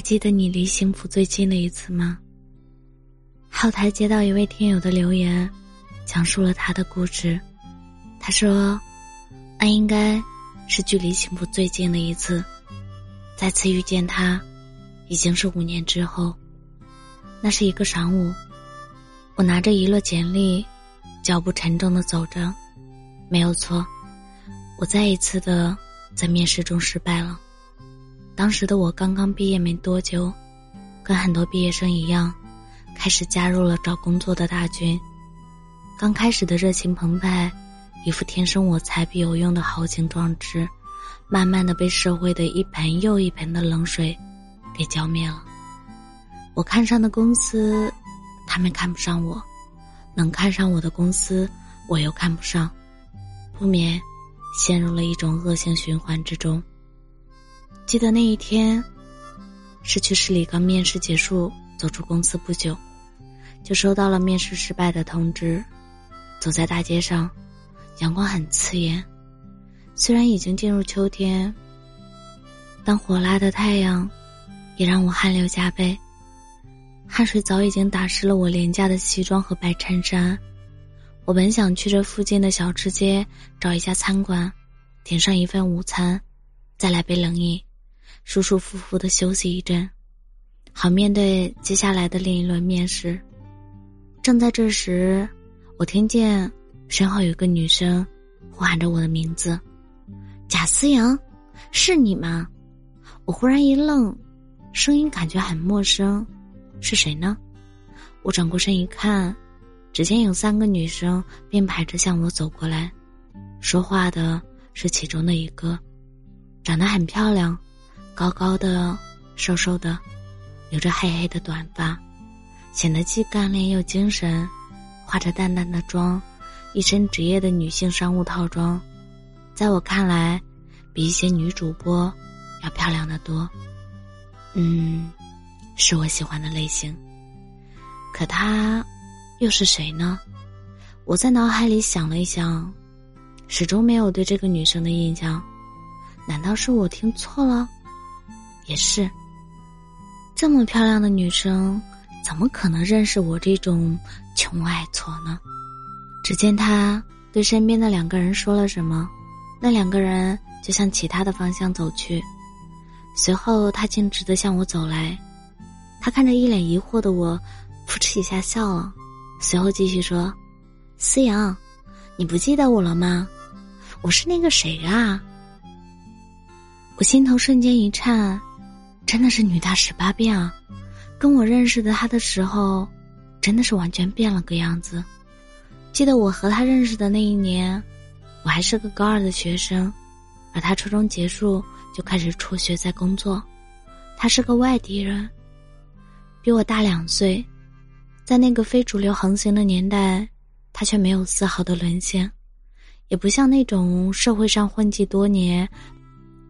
还记得你离幸福最近的一次吗？后台接到一位听友的留言，讲述了他的故事。他说：“那应该是距离幸福最近的一次，再次遇见他，已经是五年之后。那是一个晌午，我拿着一摞简历，脚步沉重的走着。没有错，我再一次的在面试中失败了。当时的我刚刚毕业没多久，跟很多毕业生一样，开始加入了找工作的大军。刚开始的热情澎湃。”一副天生我材必有用的豪情壮志，慢慢的被社会的一盆又一盆的冷水给浇灭了。我看上的公司，他们看不上我；能看上我的公司，我又看不上，不免陷入了一种恶性循环之中。记得那一天，是去市里刚面试结束，走出公司不久，就收到了面试失败的通知。走在大街上。阳光很刺眼，虽然已经进入秋天，但火辣的太阳也让我汗流浃背。汗水早已经打湿了我廉价的西装和白衬衫。我本想去这附近的小吃街找一家餐馆，点上一份午餐，再来杯冷饮，舒舒服服的休息一阵，好面对接下来的另一轮面试。正在这时，我听见。身后有个女生呼喊着我的名字，贾思阳，是你吗？我忽然一愣，声音感觉很陌生，是谁呢？我转过身一看，只见有三个女生并排着向我走过来，说话的是其中的一个，长得很漂亮，高高的，瘦瘦的，留着黑黑的短发，显得既干练又精神，化着淡淡的妆。一身职业的女性商务套装，在我看来，比一些女主播要漂亮的多。嗯，是我喜欢的类型。可她又是谁呢？我在脑海里想了一想，始终没有对这个女生的印象。难道是我听错了？也是。这么漂亮的女生，怎么可能认识我这种穷矮矬呢？只见他对身边的两个人说了什么，那两个人就向其他的方向走去。随后他径直的向我走来，他看着一脸疑惑的我，扑哧一下笑了，随后继续说：“思阳，你不记得我了吗？我是那个谁啊？”我心头瞬间一颤，真的是女大十八变啊！跟我认识的他的时候，真的是完全变了个样子。记得我和他认识的那一年，我还是个高二的学生，而他初中结束就开始辍学在工作。他是个外地人，比我大两岁，在那个非主流横行的年代，他却没有丝毫的沦陷，也不像那种社会上混迹多年、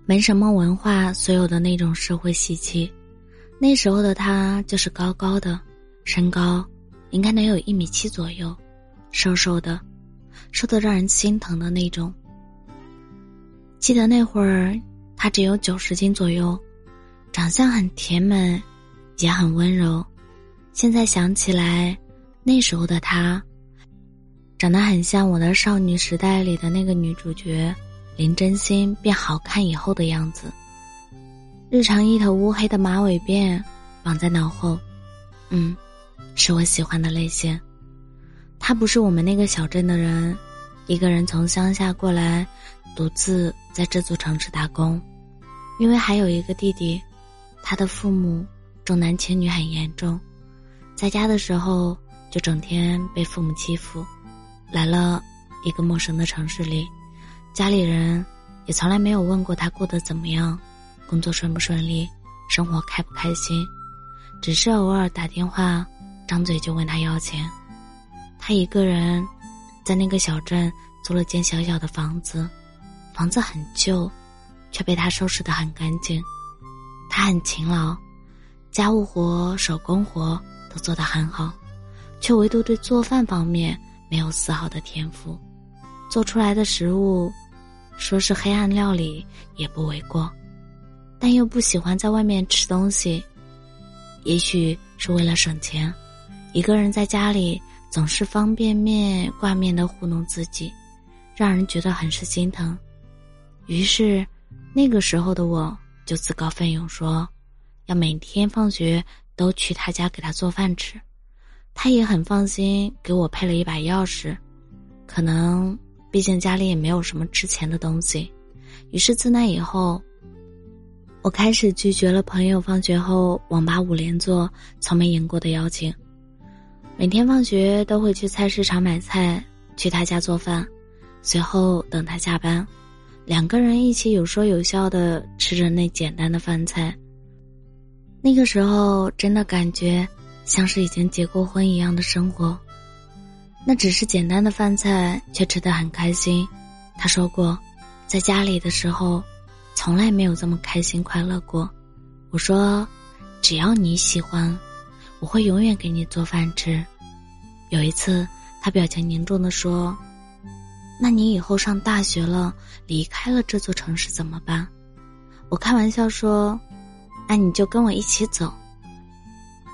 没什么文化、所有的那种社会习气。那时候的他就是高高的，身高应该能有一米七左右。瘦瘦的，瘦的让人心疼的那种。记得那会儿，他只有九十斤左右，长相很甜美，也很温柔。现在想起来，那时候的他，长得很像我的少女时代里的那个女主角林真心变好看以后的样子。日常一头乌黑的马尾辫绑在脑后，嗯，是我喜欢的类型。他不是我们那个小镇的人，一个人从乡下过来，独自在这座城市打工，因为还有一个弟弟，他的父母重男轻女很严重，在家的时候就整天被父母欺负，来了一个陌生的城市里，家里人也从来没有问过他过得怎么样，工作顺不顺利，生活开不开心，只是偶尔打电话，张嘴就问他要钱。他一个人，在那个小镇租了间小小的房子，房子很旧，却被他收拾得很干净。他很勤劳，家务活、手工活都做得很好，却唯独对做饭方面没有丝毫的天赋。做出来的食物，说是黑暗料理也不为过，但又不喜欢在外面吃东西，也许是为了省钱，一个人在家里总是方便面挂面的糊弄自己，让人觉得很是心疼。于是，那个时候的我就自告奋勇说，要每天放学都去他家给他做饭吃。他也很放心，给我配了一把钥匙。可能毕竟家里也没有什么值钱的东西，于是自那以后。我开始拒绝了朋友放学后网吧五连坐从没赢过的邀请。每天放学都会去菜市场买菜，去他家做饭，随后等他下班，两个人一起有说有笑的吃着那简单的饭菜。那个时候真的感觉像是已经结过婚一样的生活，那只是简单的饭菜，却吃得很开心。他说过，在家里的时候。从来没有这么开心快乐过，我说，只要你喜欢，我会永远给你做饭吃。有一次，他表情凝重的说：“那你以后上大学了，离开了这座城市怎么办？”我开玩笑说：“那你就跟我一起走，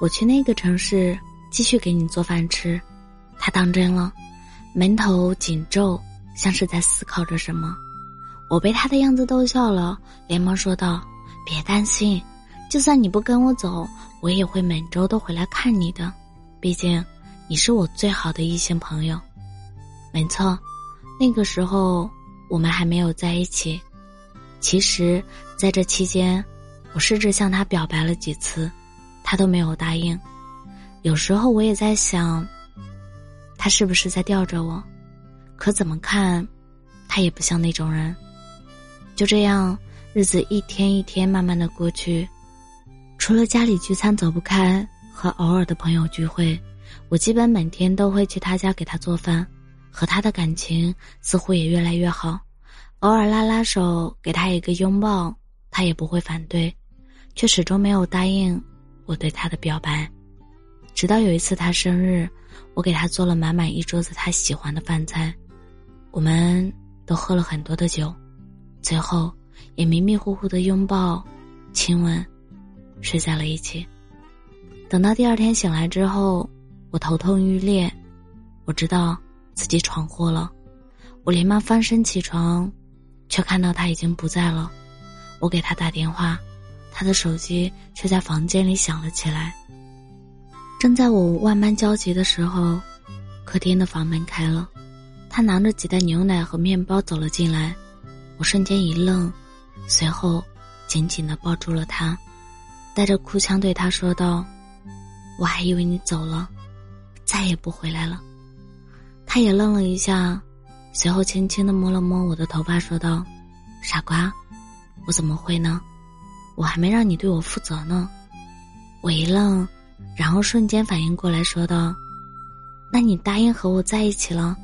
我去那个城市继续给你做饭吃。”他当真了，眉头紧皱，像是在思考着什么。我被他的样子逗笑了，连忙说道：“别担心，就算你不跟我走，我也会每周都回来看你的。毕竟，你是我最好的异性朋友。”没错，那个时候我们还没有在一起。其实，在这期间，我试着向他表白了几次，他都没有答应。有时候我也在想，他是不是在吊着我？可怎么看，他也不像那种人。就这样，日子一天一天慢慢的过去，除了家里聚餐走不开和偶尔的朋友聚会，我基本每天都会去他家给他做饭，和他的感情似乎也越来越好。偶尔拉拉手，给他一个拥抱，他也不会反对，却始终没有答应我对他的表白。直到有一次他生日，我给他做了满满一桌子他喜欢的饭菜，我们都喝了很多的酒。最后，也迷迷糊糊的拥抱、亲吻，睡在了一起。等到第二天醒来之后，我头痛欲裂，我知道自己闯祸了，我连忙翻身起床，却看到他已经不在了。我给他打电话，他的手机却在房间里响了起来。正在我万般焦急的时候，客厅的房门开了，他拿着几袋牛奶和面包走了进来。我瞬间一愣，随后紧紧的抱住了他，带着哭腔对他说道：“我还以为你走了，再也不回来了。”他也愣了一下，随后轻轻的摸了摸我的头发，说道：“傻瓜，我怎么会呢？我还没让你对我负责呢。”我一愣，然后瞬间反应过来，说道：“那你答应和我在一起了？”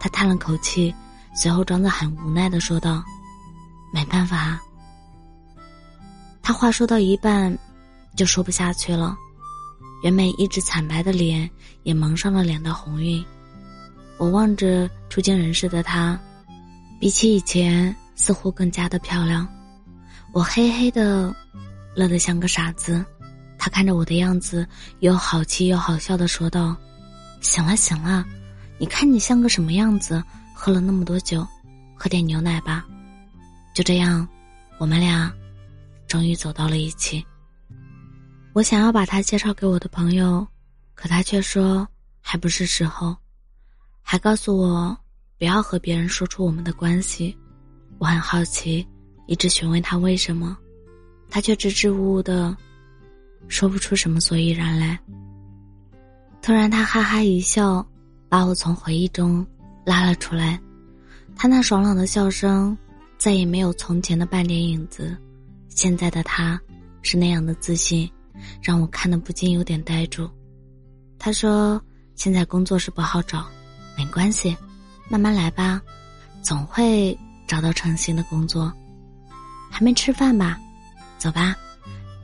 他叹了口气。随后装作很无奈的说道：“没办法。”他话说到一半，就说不下去了。原本一直惨白的脸也蒙上了两道红晕。我望着出惊人世的他，比起以前似乎更加的漂亮。我嘿嘿的，乐得像个傻子。他看着我的样子，又好气又好笑的说道：“行了行了，你看你像个什么样子？”喝了那么多酒，喝点牛奶吧。就这样，我们俩终于走到了一起。我想要把他介绍给我的朋友，可他却说还不是时候，还告诉我不要和别人说出我们的关系。我很好奇，一直询问他为什么，他却支支吾吾的说不出什么所以然来。突然，他哈哈一笑，把我从回忆中。拉了出来，他那爽朗的笑声再也没有从前的半点影子。现在的他，是那样的自信，让我看得不禁有点呆住。他说：“现在工作是不好找，没关系，慢慢来吧，总会找到称心的工作。”还没吃饭吧？走吧，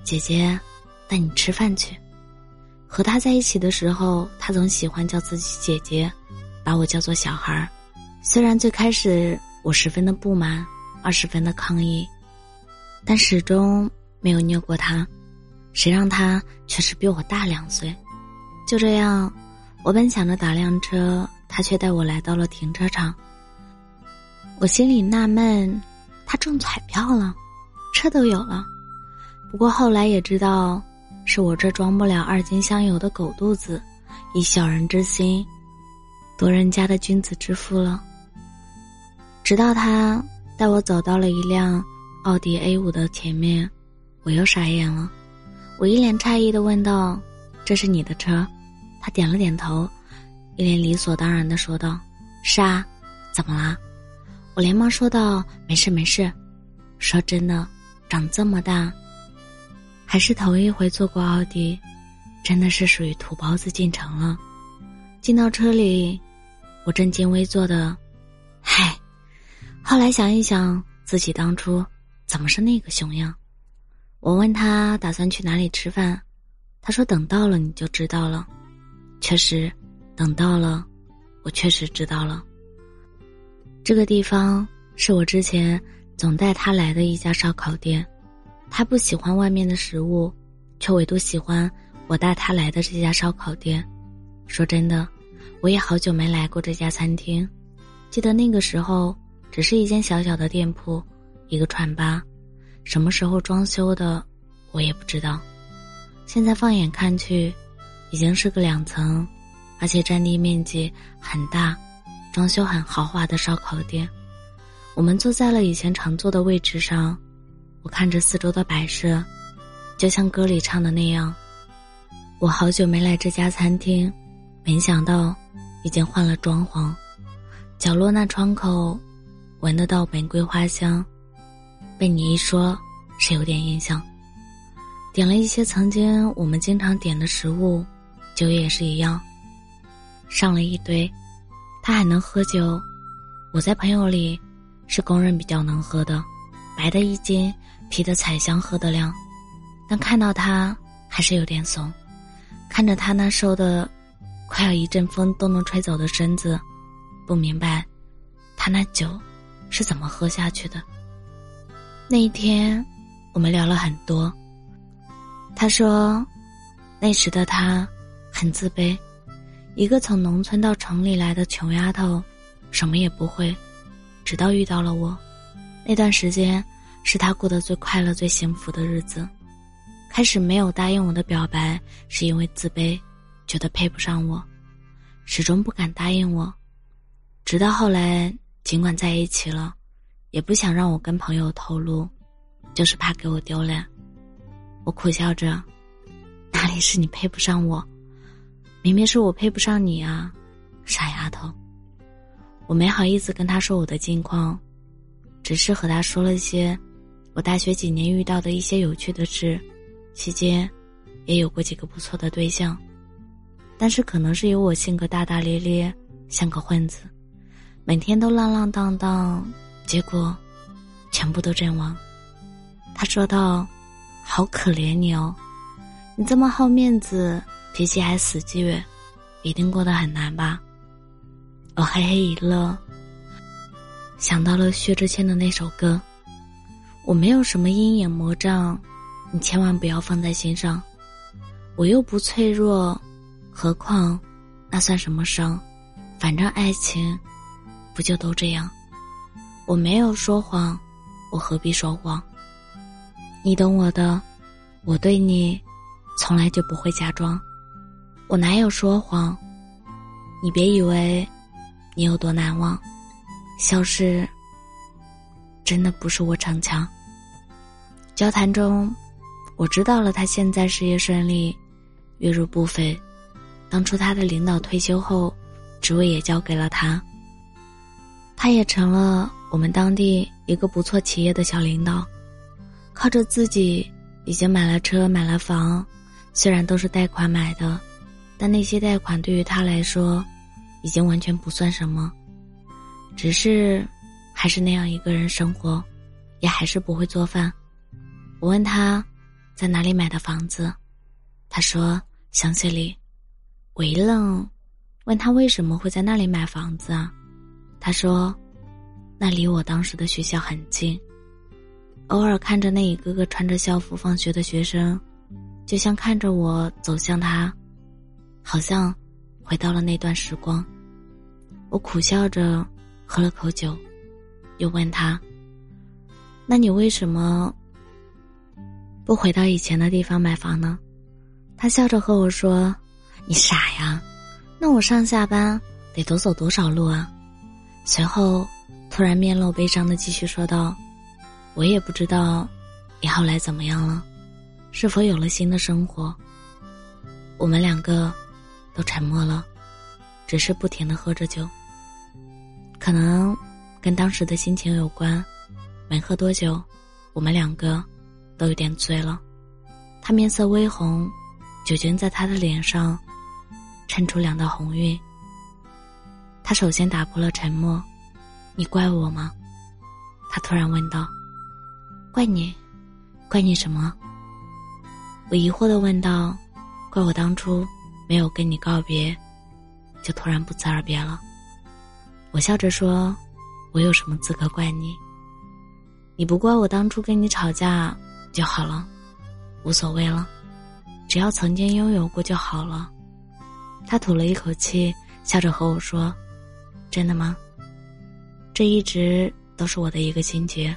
姐姐带你吃饭去。和他在一起的时候，他总喜欢叫自己姐姐。把我叫做小孩儿，虽然最开始我十分的不满，二十分的抗议，但始终没有拗过他。谁让他确实比我大两岁。就这样，我本想着打辆车，他却带我来到了停车场。我心里纳闷，他中彩票了，车都有了。不过后来也知道，是我这装不了二斤香油的狗肚子，以小人之心，夺人家的君子之腹了。直到他带我走到了一辆奥迪 A 五的前面，我又傻眼了。我一脸诧异的问道：“这是你的车？”他点了点头，一脸理所当然的说道：“是啊，怎么啦？”我连忙说道：“没事没事。”说真的，长这么大，还是头一回坐过奥迪，真的是属于土包子进城了。进到车里，我正襟危坐的，嗨。后来想一想，自己当初怎么是那个熊样？我问他打算去哪里吃饭，他说等到了你就知道了。确实，等到了，我确实知道了。这个地方是我之前总带他来的一家烧烤店，他不喜欢外面的食物，却唯独喜欢我带他来的这家烧烤店。说真的，我也好久没来过这家餐厅，记得那个时候。只是一间小小的店铺，一个串吧，什么时候装修的，我也不知道。现在放眼看去，已经是个两层，而且占地面积很大，装修很豪华的烧烤店。我们坐在了以前常坐的位置上，我看着四周的摆设，就像歌里唱的那样。我好久没来这家餐厅，没想到已经换了装潢，角落那窗口。闻得到玫瑰花香，被你一说，是有点印象。点了一些曾经我们经常点的食物，酒也是一样，上了一堆。他还能喝酒，我在朋友里是公认比较能喝的，白的一斤，啤的彩香，喝得亮。但看到他还是有点怂，看着他那瘦的，快要一阵风都能吹走的身子，不明白，他那酒。是怎么喝下去的？那一天，我们聊了很多。他说，那时的他很自卑，一个从农村到城里来的穷丫头，什么也不会。直到遇到了我，那段时间是他过得最快乐、最幸福的日子。开始没有答应我的表白，是因为自卑，觉得配不上我，始终不敢答应我。直到后来。尽管在一起了，也不想让我跟朋友透露，就是怕给我丢脸。我苦笑着，哪里是你配不上我，明明是我配不上你啊，傻丫头。我没好意思跟他说我的近况，只是和他说了些我大学几年遇到的一些有趣的事，期间也有过几个不错的对象，但是可能是有我性格大大咧咧，像个混子。每天都浪浪荡荡，结果全部都阵亡。他说道：“好可怜你哦，你这么好面子，脾气还死倔，一定过得很难吧？”我嘿嘿一乐，想到了薛之谦的那首歌：“我没有什么阴影魔障，你千万不要放在心上。我又不脆弱，何况那算什么伤？反正爱情。”不就都这样？我没有说谎，我何必说谎？你懂我的，我对你从来就不会假装。我哪有说谎？你别以为你有多难忘，消失真的不是我逞强。交谈中，我知道了他现在事业顺利，月入不菲。当初他的领导退休后，职位也交给了他。他也成了我们当地一个不错企业的小领导，靠着自己已经买了车买了房，虽然都是贷款买的，但那些贷款对于他来说，已经完全不算什么。只是，还是那样一个人生活，也还是不会做饭。我问他，在哪里买的房子，他说乡下里。我一愣，问他为什么会在那里买房子啊？他说：“那离我当时的学校很近，偶尔看着那一个个穿着校服放学的学生，就像看着我走向他，好像回到了那段时光。我苦笑着喝了口酒，又问他：“那你为什么不回到以前的地方买房呢？”他笑着和我说：“你傻呀，那我上下班得多走多少路啊？”随后，突然面露悲伤的继续说道：“我也不知道你后来怎么样了，是否有了新的生活。”我们两个都沉默了，只是不停的喝着酒。可能跟当时的心情有关，没喝多久，我们两个都有点醉了。他面色微红。酒精在他的脸上衬出两道红晕。他首先打破了沉默：“你怪我吗？”他突然问道。“怪你？怪你什么？”我疑惑的问道。“怪我当初没有跟你告别，就突然不辞而别了。”我笑着说：“我有什么资格怪你？你不怪我当初跟你吵架就好了，无所谓了。”只要曾经拥有过就好了。他吐了一口气，笑着和我说：“真的吗？这一直都是我的一个心结，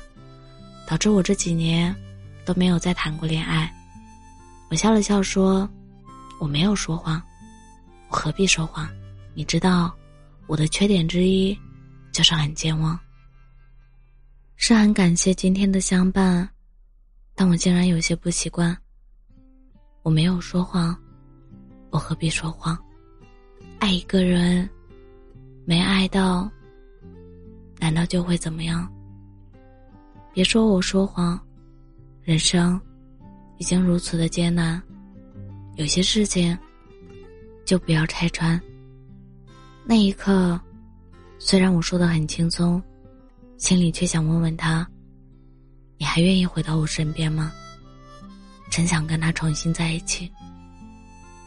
导致我这几年都没有再谈过恋爱。”我笑了笑说：“我没有说谎，我何必说谎？你知道，我的缺点之一就是很健忘。是很感谢今天的相伴，但我竟然有些不习惯。”我没有说谎，我何必说谎？爱一个人，没爱到，难道就会怎么样？别说我说谎，人生已经如此的艰难，有些事情就不要拆穿。那一刻，虽然我说的很轻松，心里却想问问他：你还愿意回到我身边吗？真想跟他重新在一起，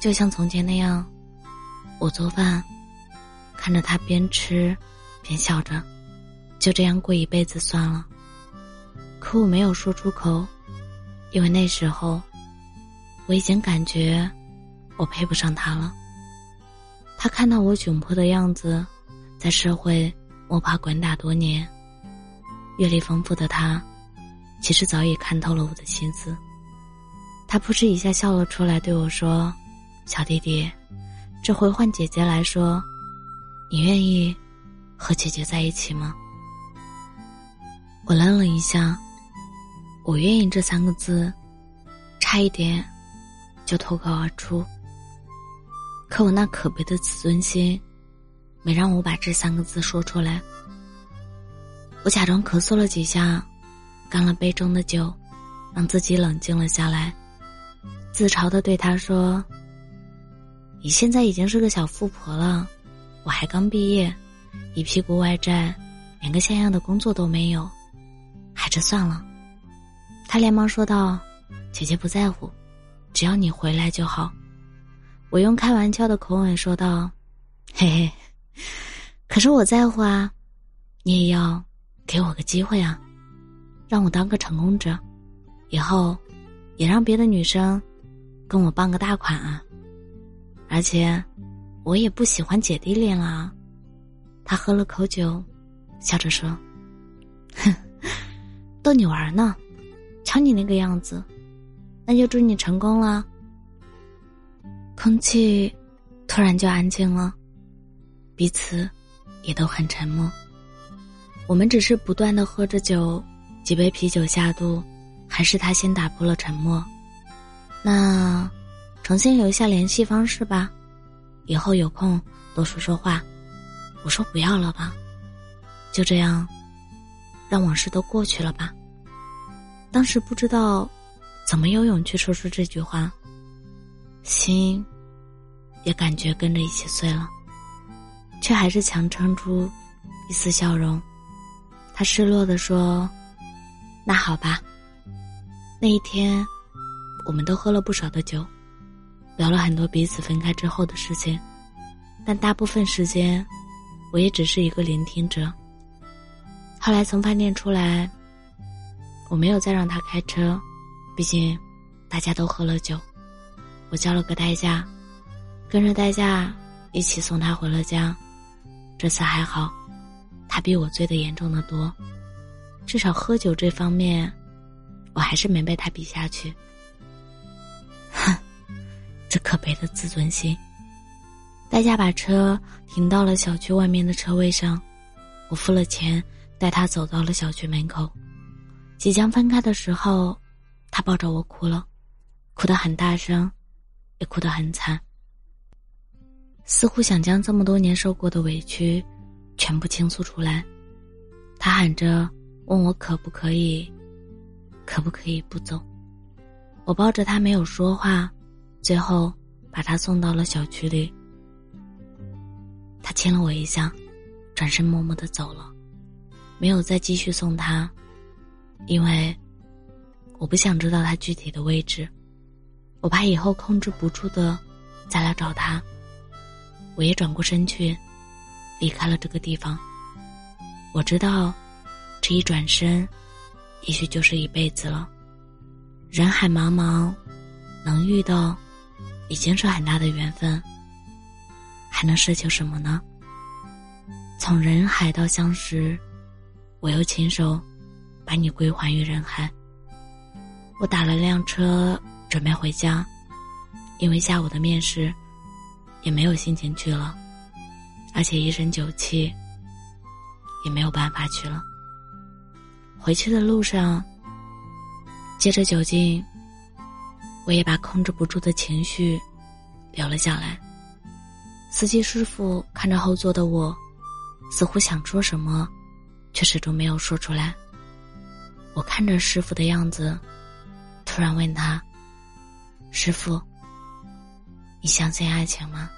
就像从前那样，我做饭，看着他边吃边笑着，就这样过一辈子算了。可我没有说出口，因为那时候我已经感觉我配不上他了。他看到我窘迫的样子，在社会摸爬滚打多年，阅历丰富的他，其实早已看透了我的心思。他扑哧一下笑了出来，对我说：“小弟弟，这回换姐姐来说，你愿意和姐姐在一起吗？”我愣了一下，“我愿意”这三个字，差一点就脱口而出。可我那可悲的自尊心，没让我把这三个字说出来。我假装咳嗽了几下，干了杯中的酒，让自己冷静了下来。自嘲的对他说：“你现在已经是个小富婆了，我还刚毕业，一屁股外债，连个像样的工作都没有，还是算了。”他连忙说道：“姐姐不在乎，只要你回来就好。”我用开玩笑的口吻说道：“嘿嘿，可是我在乎啊，你也要给我个机会啊，让我当个成功者，以后也让别的女生。”跟我傍个大款啊！而且，我也不喜欢姐弟恋了。他喝了口酒，笑着说：“哼，逗你玩呢。瞧你那个样子，那就祝你成功了。”空气突然就安静了，彼此也都很沉默。我们只是不断的喝着酒，几杯啤酒下肚，还是他先打破了沉默。那，重新留下联系方式吧，以后有空多说说话。我说不要了吧，就这样，让往事都过去了吧。当时不知道怎么有勇气说出这句话，心也感觉跟着一起碎了，却还是强撑出一丝笑容。他失落的说：“那好吧。”那一天。我们都喝了不少的酒，聊了很多彼此分开之后的事情，但大部分时间，我也只是一个聆听者。后来从饭店出来，我没有再让他开车，毕竟大家都喝了酒。我叫了个代驾，跟着代驾一起送他回了家。这次还好，他比我醉的严重的多，至少喝酒这方面，我还是没被他比下去。哼，这可悲的自尊心。代驾把车停到了小区外面的车位上，我付了钱，带他走到了小区门口。即将分开的时候，他抱着我哭了，哭得很大声，也哭得很惨。似乎想将这么多年受过的委屈全部倾诉出来，他喊着问我可不可以，可不可以不走？我抱着他没有说话，最后把他送到了小区里。他亲了我一下，转身默默的走了，没有再继续送他，因为我不想知道他具体的位置，我怕以后控制不住的再来找他。我也转过身去，离开了这个地方。我知道，这一转身，也许就是一辈子了。人海茫茫，能遇到，已经是很大的缘分。还能奢求什么呢？从人海到相识，我又亲手把你归还于人海。我打了辆车准备回家，因为下午的面试。也没有心情去了，而且一身酒气，也没有办法去了。回去的路上，借着酒劲，我也把控制不住的情绪留了下来。司机师傅看着后座的我，似乎想说什么，却始终没有说出来。我看着师傅的样子，突然问他：“师傅。”你相信爱情吗？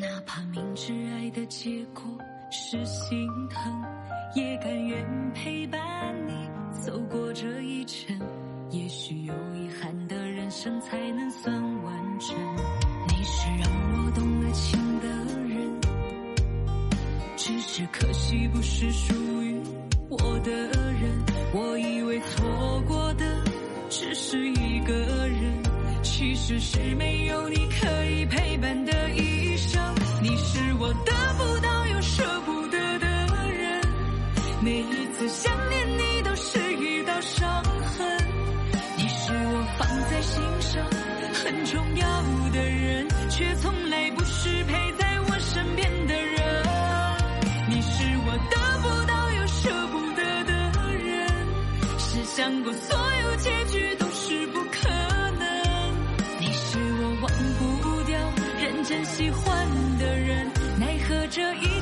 哪怕明知爱的结果是心疼，也甘愿陪伴你走过这一程。也许有遗憾的人生才能算完整。你是让我动了情的人，只是可惜不是属于我的人。我以为错过的只是一个人，其实是没有你可以陪伴却从来不是陪在我身边的人。你是我得不到又舍不得的人，试想过所有结局都是不可能。你是我忘不掉，认真喜欢的人，奈何。这一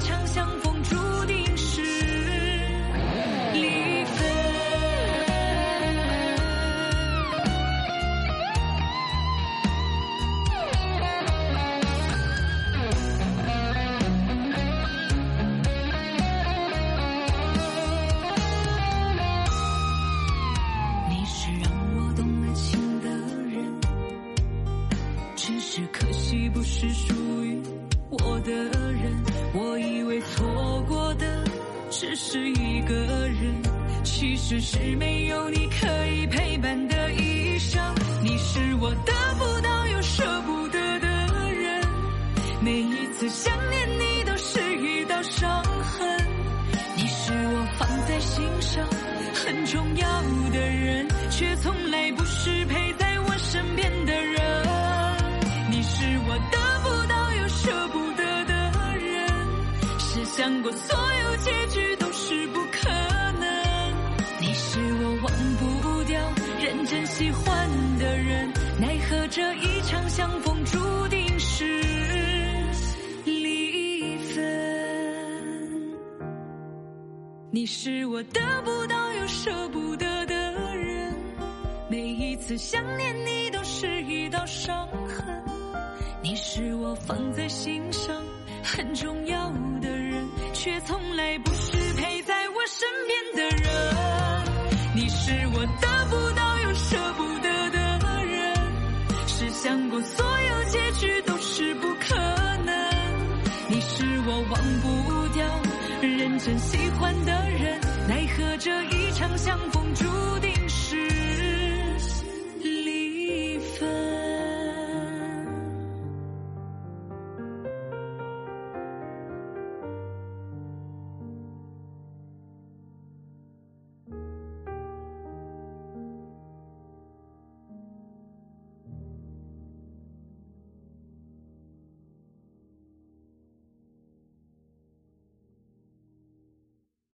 可这一场相逢注定是离分。你是我得不到又舍不得的人，每一次想念你都是一道伤痕。你是我放在心上很重要的人，却从来不是陪在我身边的人。你是我得不相逢。